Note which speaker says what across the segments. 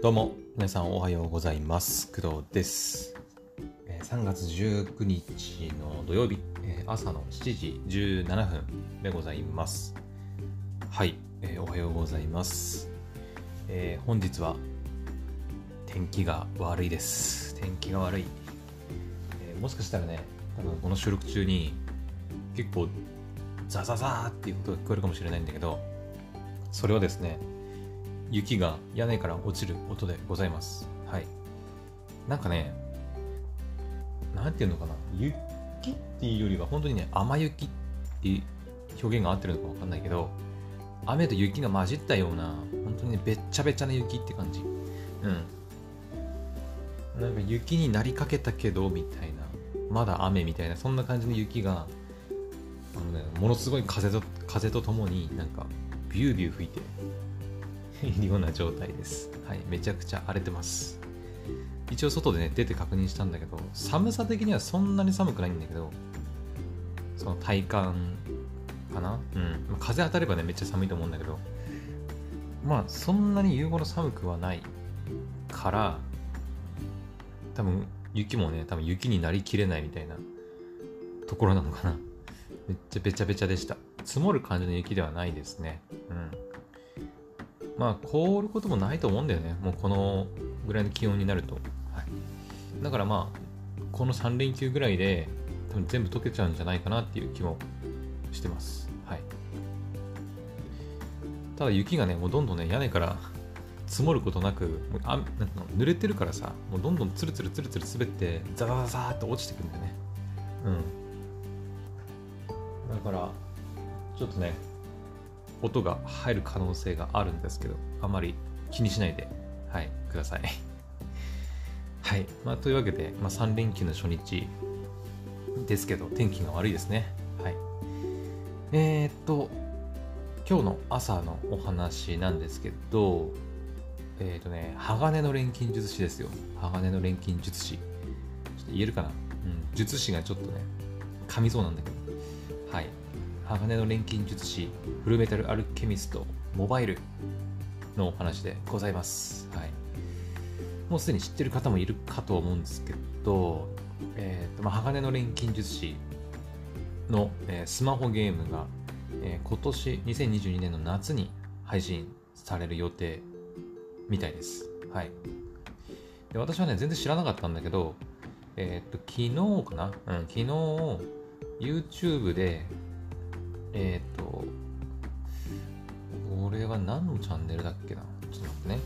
Speaker 1: どうも、皆さんおはようございます。工藤です。3月19日の土曜日、朝の7時17分でございます。はい、おはようございます。本日は天気が悪いです。天気が悪い。もしかしたらね、多分この収録中に結構ザザザーっていうことが聞こえるかもしれないんだけど、それはですね、雪が屋根から落ちる音でございます。はい。なんかね、なんていうのかな、雪っていうよりは本当にね、雨雪っていう表現が合ってるのかわかんないけど、雨と雪が混じったような、本当にね、べっちゃべちゃな雪って感じ。うん。なんか雪になりかけたけど、みたいな、まだ雨みたいな、そんな感じの雪が、あのね、ものすごい風と、風とともになんか、ビュービュー吹いて、いるような状態です。はい、めちゃくちゃ荒れてます。一応外でね、出て確認したんだけど、寒さ的にはそんなに寒くないんだけど、その体感かな？うん。風当たればね、めっちゃ寒いと思うんだけど、まあ、そんなに夕頃寒くはないから、多分、雪もね、多分雪になりきれないみたいなところなのかな。めっちゃべちゃべちゃでした。積もる感じの雪ではないですね。うん。まあ、凍ることもないと思うんだよね。もうこのぐらいの気温になると。はい、だからまあ、この3連休ぐらいで、多分全部溶けちゃうんじゃないかなっていう気もしてます。はい。ただ雪がね、もうどんどんね、屋根から積もることなく、もうあなんか濡れてるからさ、もうどんどんツルツルツルツル滑って、ザザザザーっと落ちてくんだよね。うん。だから、ちょっとね、音が入る可能性があるんですけど、あまり気にしないで、はい、ください。はい。まあ、というわけで、まあ、3連休の初日ですけど、天気が悪いですね。はい。えー、っと、今日の朝のお話なんですけど、えー、っとね、鋼の錬金術師ですよ。鋼の錬金術師。ちょっと言えるかな？うん。術師がちょっとね、噛みそうなんだけど。はい。鋼の錬金術師フルメタルアルケミストモバイルのお話でございます。はい。もうすでに知ってる方もいるかと思うんですけど、えーとまあ、鋼の錬金術師の、えースマホゲームが、えー今年2022年の夏に配信される予定みたいです。はい。で私はね、全然知らなかったんだけど、えっ、と、昨日かな？うん、昨日、YouTube で、えっ、と、これは何のチャンネルだっけな？ちょっと待ってね。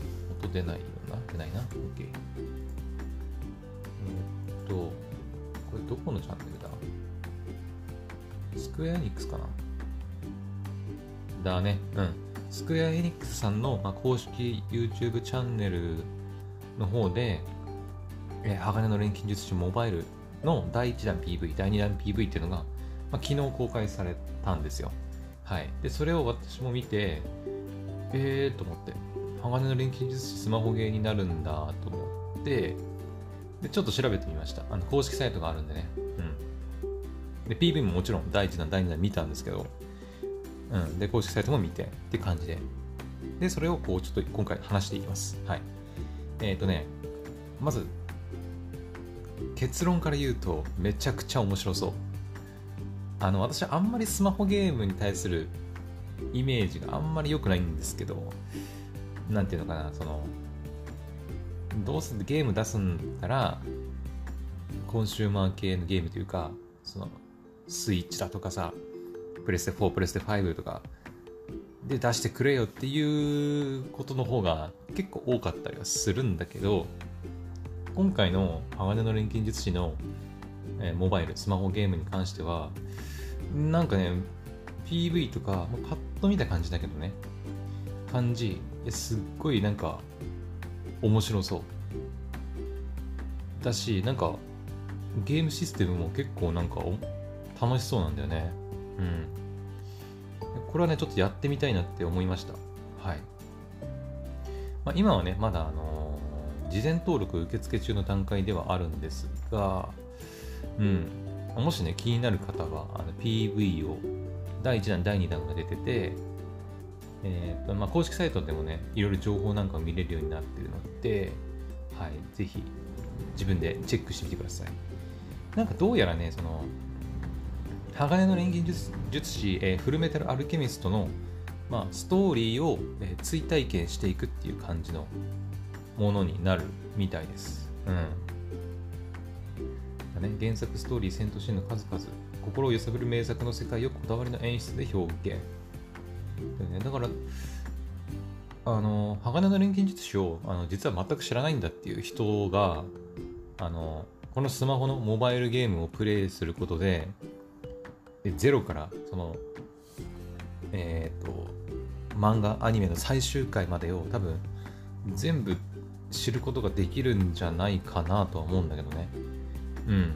Speaker 1: 音出ないよな？出ないな？OK。えっ、と、これどこのチャンネルだ？スクエアエニックスかな？だね。うん。スクエアエニックスさんの、まあ、公式 YouTube チャンネルの方で、えー鋼の錬金術師モバイルの第1弾 PV、第2弾 PV っていうのが、まあ、昨日公開されたんですよ。はい。で、それを私も見て、えーと思って、鋼の錬金術師スマホゲーになるんだと思って、で、ちょっと調べてみました。あの、公式サイトがあるんでね。うん。で、PV ももちろん第1弾、第2弾見たんですけど、うん。で、公式サイトも見てって感じで。で、それをこう、ちょっと今回話していきます。はい。えっ、ー、とね、まず、結論から言うと、めちゃくちゃ面白そう。あの、私あんまりスマホゲームに対するイメージがあんまり良くないんですけど、なんていうのかな、その、どうせゲーム出すんだら、コンシューマー系のゲームというか、その、スイッチだとかさ、プレステ4、プレステ5とか、で出してくれよっていうことの方が結構多かったりはするんだけど、今回の鋼の錬金術師の、えモバイル、スマホゲームに関しては、なんかね、PV とか、まあパッと見た感じだけどね、感じ、すっごいなんか、面白そう。だし、なんか、ゲームシステムも結構なんか楽しそうなんだよね。うん。これはね、ちょっとやってみたいなって思いました。はい。まあ、今はね、まだあのー事前登録受付中の段階ではあるんですが、うん。もしね、気になる方は、あの PV を第1弾、第2弾が出てて、えーとまあ、公式サイトでもね、いろいろ情報なんかを見れるようになってるので、はい、ぜひ自分でチェックしてみてください。なんかどうやらね、その、鋼の錬金術術師、えー、フルメタルアルケミストの、まあ、ストーリーを、えー、追体験していくっていう感じのものになるみたいです。うん。ね、原作ストーリー、戦闘シーンの数々、心を揺さぶる名作の世界をこだわりの演出で表現。ね、だから、あの、鋼の錬金術師をあの実は全く知らないんだっていう人が、あの、このスマホのモバイルゲームをプレイすることで、ゼロから、その、えっ、ー、と、漫画、アニメの最終回までを多分全部知ることができるんじゃないかなとは思うんだけどね。うん。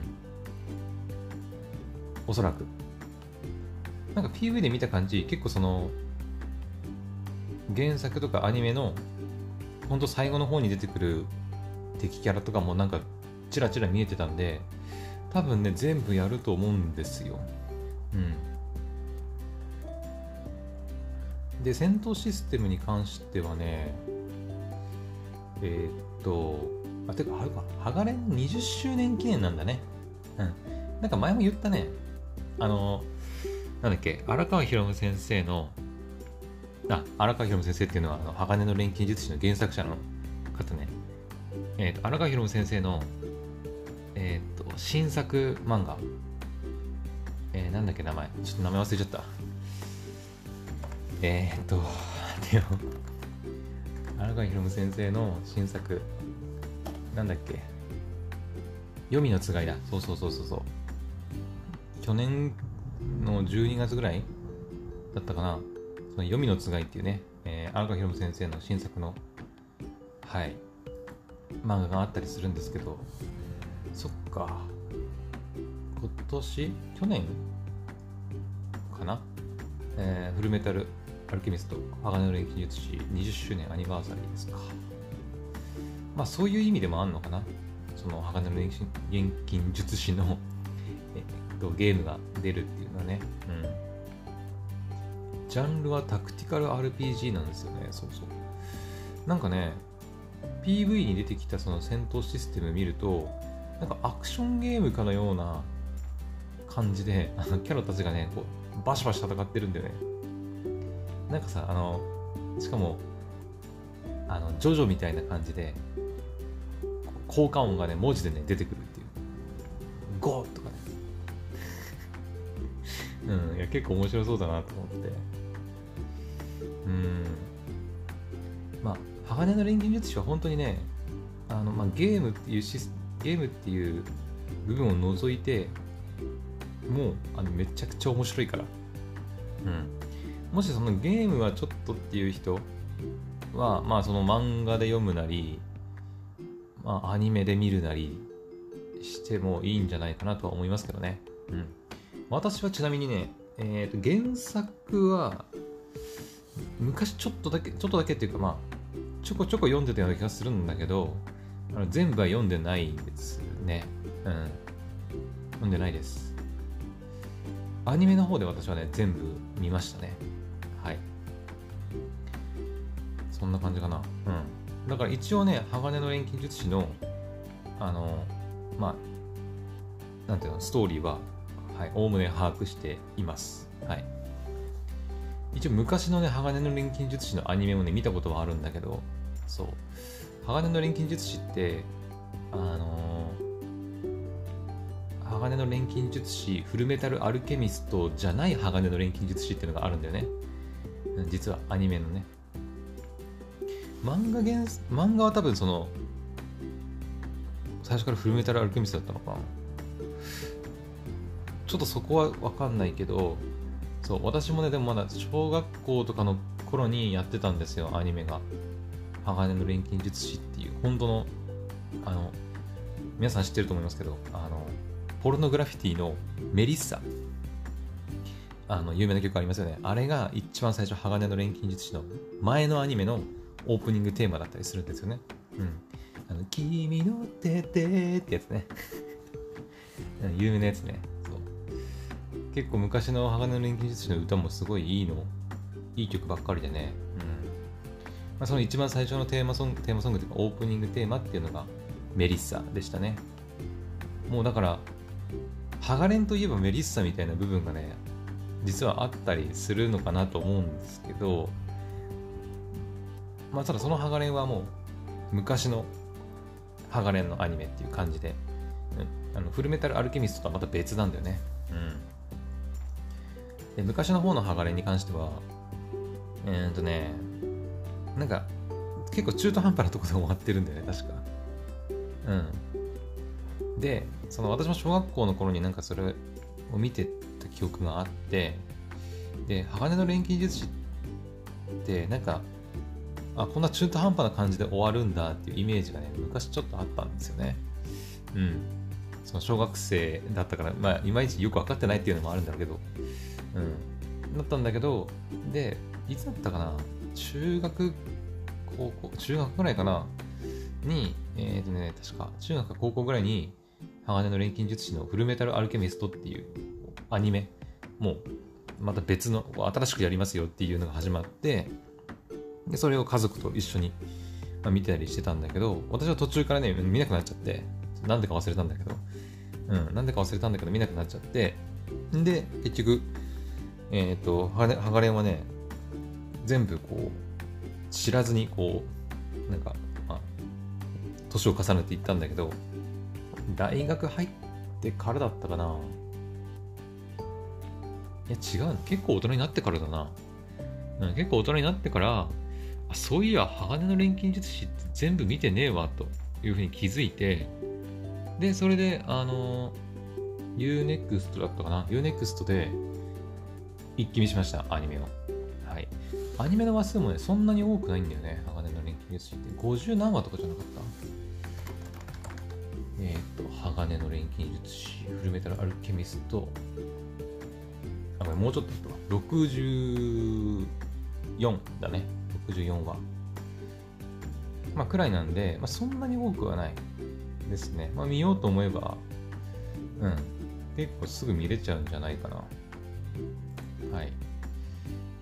Speaker 1: おそらく。なんか PV で見た感じ、結構その、原作とかアニメの、ほんと最後の方に出てくる敵キャラとかもなんか、チラチラ見えてたんで、多分ね、全部やると思うんですよ。うん。で、戦闘システムに関してはね、えー、っと、あ、てか、あれか、ハガレン20周年記念なんだね。うん。なんか前も言ったね。あの、なんだっけ、荒川博先生の、あ、荒川博先生っていうのは、あの鋼の錬金術師の原作者の方ね。えっ、ー、と、荒川博先生の、えっ、ー、と、新作漫画。えー、なんだっけ、名前。ちょっと名前忘れちゃった。えっ、ー、と、でも、荒川博先生の新作、なんだっけ？黄泉のつがいだ。そうそうそうそうそう。去年の12月ぐらい？だったかな？その黄泉のつがいっていうね、えー、荒川博先生の新作の、はい、漫画があったりするんですけど、そっか。今年？去年かな？えー、フルメタルアルケミスト鋼の錬金術師20周年アニバーサリーですか。まあそういう意味でもあんのかな。その鋼の錬金術師のえっと、ゲームが出るっていうのはね。うん。ジャンルはタクティカル RPG なんですよね。そうそう。なんかね、PV に出てきたその戦闘システム見ると、なんかアクションゲームかのような感じで、あのキャラたちがね、こうバシバシ戦ってるんだよね。なんかさ、あの、しかも、あの、ジョジョみたいな感じで、効果音がね、文字でね、出てくるっていう。ゴーとかね。うん、いや、結構面白そうだなと思って。うん。まあ、鋼の錬金術師は本当にね、あの、まあ、ゲームっていうシス、ゲームっていう部分を除いて、もう、あの、めちゃくちゃ面白いから。うん。もしそのゲームはちょっとっていう人は、まあその漫画で読むなり、まあ、アニメで見るなりしてもいいんじゃないかなとは思いますけどね。うん。私はちなみにね、えー、と原作は昔ちょっとだけ、ちょっとだけっていうかまあ、ちょこちょこ読んでたような気がするんだけど、あの全部は読んでないですね。うん。読んでないです。アニメの方で私はね、全部見ましたね。はい。そんな感じかな。うん。だから一応ね、鋼の錬金術師の、あの、まあ、なんていうの、ストーリーは、はい、おおむね把握しています。はい。一応昔のね、鋼の錬金術師のアニメもね、見たことはあるんだけど、そう。鋼の錬金術師って、あのー、鋼の錬金術師、フルメタルアルケミストじゃない鋼の錬金術師っていうのがあるんだよね。実はアニメのね。漫画原漫画は多分その最初からフルメタルアルケミスだったのか。なちょっとそこは分かんないけどそう私もねでもまだ小学校とかの頃にやってたんですよアニメが。鋼の錬金術師っていう本当のあの皆さん知ってると思いますけどあのポルノグラフィティのメリッサ。あの有名な曲ありますよね。あれが一番最初鋼の錬金術師の前のアニメのオープニングテーマだったりするんですよね。うん。あの、君の手でってやつね。有名なやつね。そう。結構昔の鋼の錬金術師の歌もすごいいいのいい曲ばっかりでね、うんまあ、その一番最初のテーマソングテーマソングというかオープニングテーマっていうのがメリッサでしたねもうだからハガレンといえばメリッサみたいな部分がね実はあったりするのかなと思うんですけどまあただそのハガレンはもう昔のハガレンのアニメっていう感じで、うん、あのフルメタルアルケミストとはまた別なんだよね。うん。で昔の方のハガレンに関しては、えー、っとね、なんか結構中途半端なところで終わってるんだよね、確か。うん。で、その私も小学校の頃になんかそれを見てた記憶があって、で、鋼の錬金術師ってなんかあこんな中途半端な感じで終わるんだっていうイメージがね昔ちょっとあったんですよね。うん。その小学生だったからまあいまいちよく分かってないっていうのもあるんだろうけど。うん。だったんだけどでいつだったかな？中学高校中学ぐらいかな？にえっ、ー、とね確か中学か高校ぐらいに鋼の錬金術師のフルメタルアルケミストっていうアニメもうまた別の新しくやりますよっていうのが始まってで、それを家族と一緒に、まあ、見てたりしてたんだけど、私は途中からね、見なくなっちゃって、なんでか忘れたんだけど、うん、なんでか忘れたんだけど、見なくなっちゃって、で、結局、えっ、ー、と、ハガレンはね、全部こう、知らずにこう、なんか、まあ、年を重ねていったんだけど、大学入ってからだったかないや、違う。結構大人になってからだな。うん、結構大人になってから、あそういや鋼の錬金術師って全部見てねえわというふうに気づいてでそれであの UNEXT だったかな？UNEXT で一気見しましたアニメを。はい。アニメの話数もねそんなに多くないんだよね鋼の錬金術師って。50何話とかじゃなかった？えっ、と鋼の錬金術師フルメタルアルケミスト。あこれもうちょっと64だね。64話。まあ、くらいなんで、まあ、そんなに多くはないですね。まあ、見ようと思えば、うん、結構すぐ見れちゃうんじゃないかな。はい。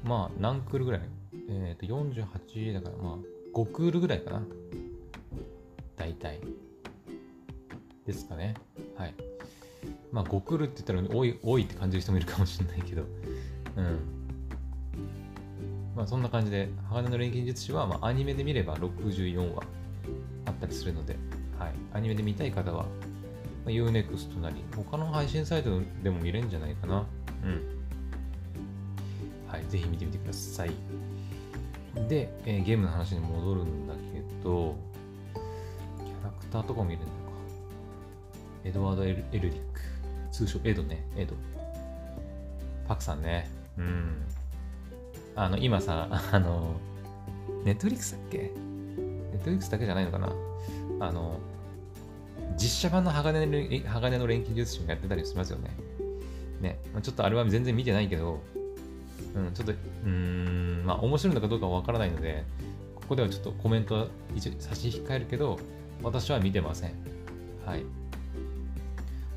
Speaker 1: まあ、何クールぐらい？えっ、ー、と、48だから、まあ、5クールぐらいかな。大体。ですかね。はい。まあ、5クールって言ったら多い、多いって感じる人もいるかもしれないけど、うん。あ、そんな感じで、鋼の錬金術師は、まあ、アニメで見れば64話あったりするので、はい、アニメで見たい方は、まあ、Unext なり、他の配信サイトでも見れるんじゃないかな。うん。はい、ぜひ見てみてください。で、えー、ゲームの話に戻るんだけど、キャラクターとかも見れるのか。エドワードエル・エルリック。通称エドね、エド。パクさんね。うん。あの、今さ、あの、ネットリックスだっけ？ネットリックスだけじゃないのかな？あの、実写版の鋼の鋼の錬金術師もやってたりしますよね。ね、ちょっとアルバム全然見てないけど、うん、ちょっと、うん、まあ面白いのかどうかわからないので、ここではちょっとコメント一応差し控えるけど、私は見てません。はい。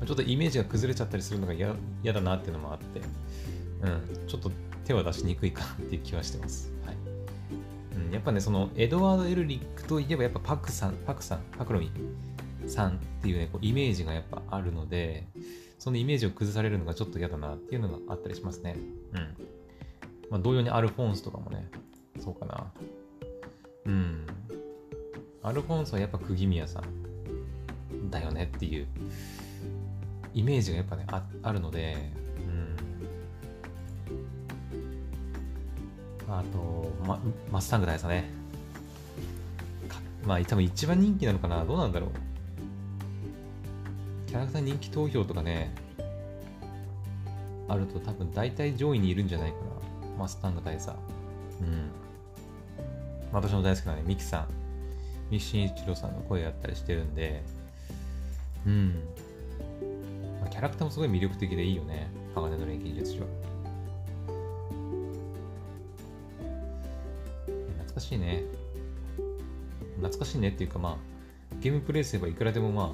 Speaker 1: ちょっとイメージが崩れちゃったりするのが嫌だなっていうのもあって、うん、ちょっと手は出しにくいかなっていう気はしてます。はいうん、やっぱね、そのエドワード・エルリックといえばやっぱパクさん、パクさん、パクロミさんっていうね、こうイメージがやっぱあるので、そのイメージを崩されるのがちょっと嫌だなっていうのがあったりしますね。うん。まあ、同様にアルフォンスとかもね、そうかな。うん。アルフォンスはやっぱ釘宮さんだよねっていうイメージがやっぱね、ああるので、あと、ま、マスタング大佐ね。まあ、多分一番人気なのかなどうなんだろう。キャラクター人気投票とかね、あると多分大体上位にいるんじゃないかな。マスタング大佐。うん。私の大好きなね、ミキさん。ミキシン一郎さんの声やったりしてるんで、うん。ま、キャラクターもすごい魅力的でいいよね。鋼の錬金術師は。かしいね。懐かしいねっていうかまあ、ゲームプレイすればいくらでもま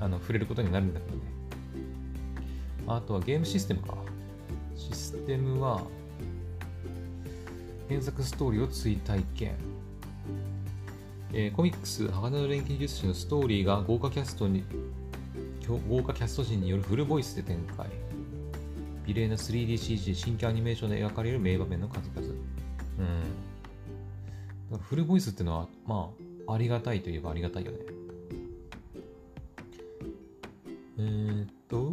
Speaker 1: あ、あの、触れることになるんだけどね。あとはゲームシステムか。システムは、原作ストーリーを追体験。えーコミックス、鋼の錬金術師のストーリーが豪華キャストに、豪華キャスト陣によるフルボイスで展開。美麗な 3DCG、新規アニメーションで描かれる名場面の数々。うん。フルボイスっていうのは、まあ、ありがたいといえばありがたいよね。えー、っと、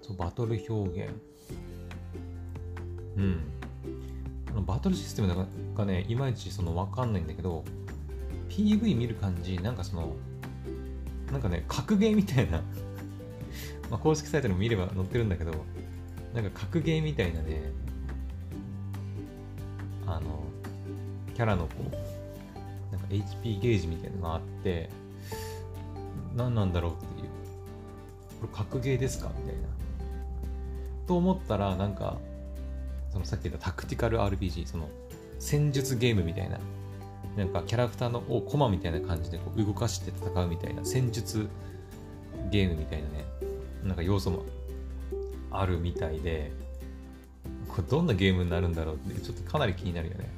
Speaker 1: そう、バトル表現。うん。あのバトルシステムがね、いまいちそのわかんないんだけど、PV 見る感じ、なんかその、なんかね、格ゲーみたいな、まあ、公式サイトでも見れば載ってるんだけど、なんか格ゲーみたいなね、キャラのこう、なんか HP ゲージみたいなのがあって、何なんだろうっていう。これ格ゲーですかみたいな。と思ったら、なんか、そのさっき言ったタクティカル RPG、その戦術ゲームみたいな、なんかキャラクターのをコマみたいな感じでこう動かして戦うみたいな戦術ゲームみたいなね、なんか要素もあるみたいで、これどんなゲームになるんだろうって、ちょっとかなり気になるよね。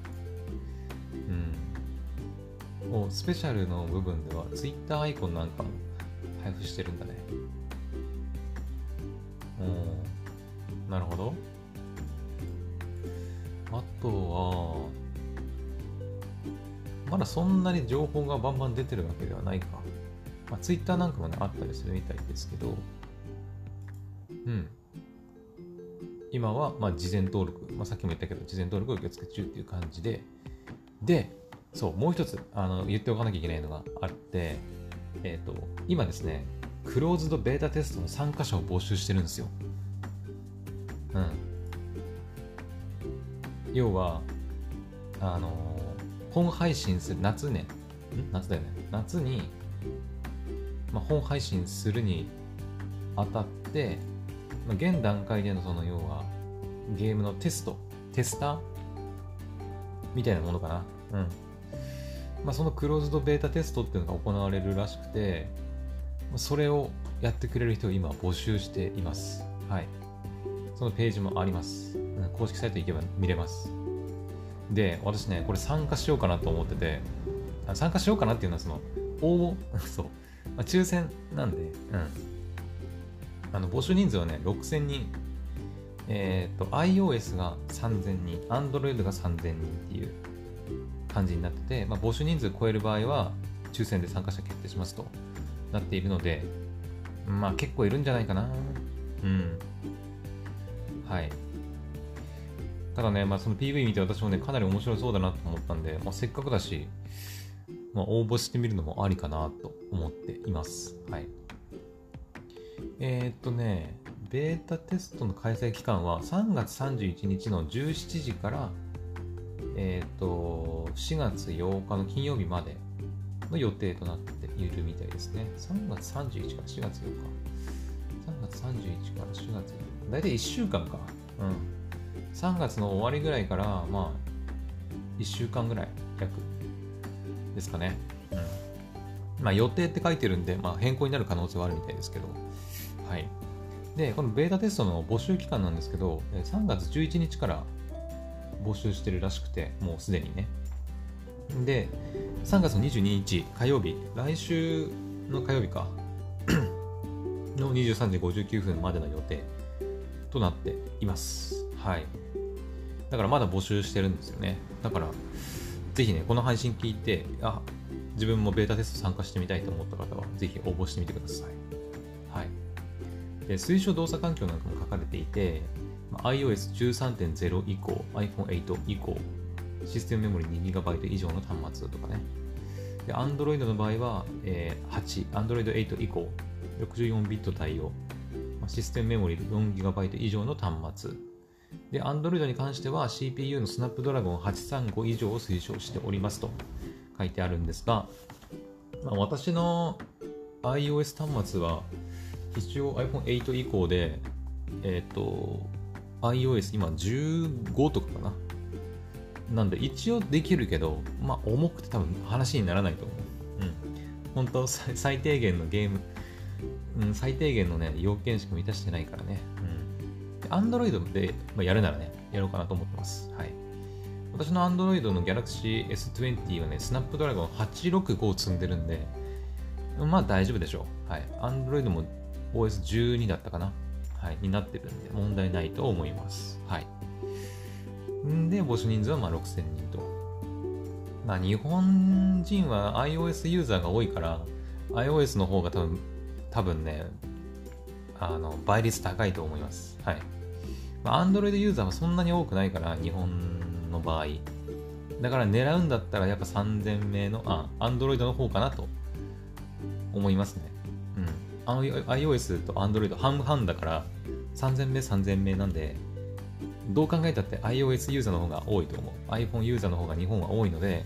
Speaker 1: もうスペシャルの部分では Twitter アイコンなんかも配布してるんだね。うん。なるほど。あとは、まだそんなに情報がバンバン出てるわけではないか。まあ、Twitter なんかもね、あったりするみたいですけど、うん。今は、まあ、事前登録、まあ、さっきも言ったけど、事前登録を受付中っていう感じで、で、そう、もう一つ、あの、言っておかなきゃいけないのがあって、えっ、と、今ですね、クローズドベータテストの参加者を募集してるんですよ。うん。要は、あのー本配信する、夏ね、ん？夏だよね。夏に、まあ、本配信するにあたって、まあ、現段階でのその要は、ゲームのテスト、テスターみたいなものかな。うん。まあ、そのクローズドベータテストっていうのが行われるらしくて、それをやってくれる人を今募集しています。はい。そのページもあります。公式サイト行けば見れます。で、私ね、これ参加しようかなと思ってて、参加しようかなっていうのは、その、応募、そう、まあ、抽選なんで、うん。あの、募集人数はね、6000人。えっ、と、iOS が3000人、Android が3000人っていう感じになってて、まあ、募集人数超える場合は、抽選で参加者決定しますとなっているので、まあ結構いるんじゃないかな。うん。はい。ただね、まあ、その PV 見て私もね、かなり面白そうだなと思ったんで、まあ、せっかくだし、まあ、応募してみるのもありかなと思っています。はい。えー、っとね、ベータテストの開催期間は3月31日の17時から、えー、と、4月8日の金曜日までの予定となっているみたいですね。3月31から4月8日。3月31から4月8日。だいたい1週間か。うん。3月の終わりぐらいから、まあ、1週間ぐらい、約、ですかね。うん。まあ、予定って書いてるんで、まあ、変更になる可能性はあるみたいですけど、はい。で、このベータテストの募集期間なんですけど、3月11日から募集してるらしくて、もうすでにね。で、3月の22日火曜日、来週の火曜日か、の23時59分までの予定となっています。はい。だからまだ募集してるんですよね。だから、ぜひね、この配信聞いて、あ、自分もベータテスト参加してみたいと思った方は、ぜひ応募してみてください。はい。で推奨動作環境なんかも書かれていて、iOS13.0 以降、iPhone8 以降、システムメモリ 2GB 以上の端末とかね。で、Android の場合は、えー8、Android 8以降、64ビット対応、まあシステムメモリ 4GB 以上の端末。で、Android に関しては CPU の Snapdragon 835以上を推奨しておりますと書いてあるんですが、まあ、私の iOS 端末は一応 iPhone8 以降で、えっ、と、iOS 今15とかかな。なんで一応できるけど、まあ重くて多分話にならないと思う。うん。本当最低限のゲーム、うん、最低限のね、要件しか満たしてないからね。うん。で Android で、まあ、やるならね、やろうかなと思ってます。はい。私の Android の Galaxy S20 はね、スナップドラゴン865を積んでるんで、まあ大丈夫でしょう。はい。Android も OS12 だったかなはい。になってるんで、問題ないと思います。はい。んで、募集人数はまあ6000人と。まあ日本人は iOS ユーザーが多いから、iOS の方が多分、多分ね、あの、倍率高いと思います。はい。まあ、Android ユーザーはそんなに多くないから、日本の場合。だから狙うんだったらやっぱ3000名の、あ、Android の方かなと思いますね。うん。iOS と Android 半々だから3000名3000名なんで、どう考えたって iOS ユーザーの方が多いと思う。iPhone ユーザーの方が日本は多いので、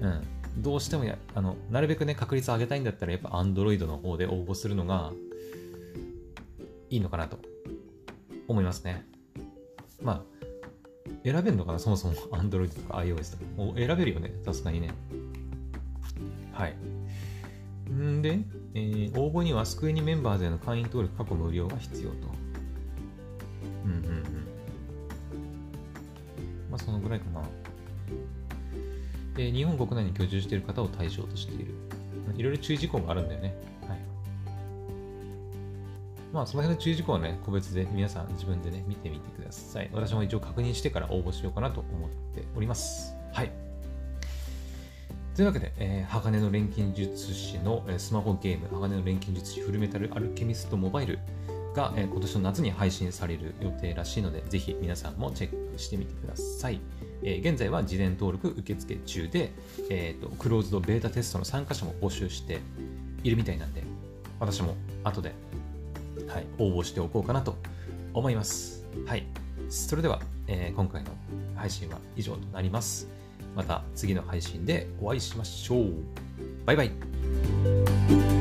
Speaker 1: うん。どうしてもや、あの、なるべくね、確率上げたいんだったらやっぱ Android の方で応募するのがいいのかなと思いますね。まあ、選べるのかなそもそも Android とか iOS とか。選べるよね。さすがにね。はい。んで、えー、応募にはスクエニメンバーズへの会員登録過去無料が必要と。うんうんうん。まあ、そのぐらいかな。えー、日本国内に居住している方を対象としている。いろいろ注意事項があるんだよねはい。まあ、その辺の注意事項はね、個別で皆さん自分でね、見てみてください。私も一応確認してから応募しようかなと思っております。はい。というわけで、えー、鋼の錬金術師の、えー、スマホゲーム、鋼の錬金術師フルメタルアルケミストモバイルが、え、今年の夏に配信される予定らしいので、ぜひ皆さんもチェックしてみてください。えー、現在は事前登録受付中で、えーと、クローズドベータテストの参加者も募集しているみたいなんで、私も後ではい、応募しておこうかなと思います。はい。それでは、えー、今回の配信は以上となります。また次の配信でお会いしましょう。バイバイ。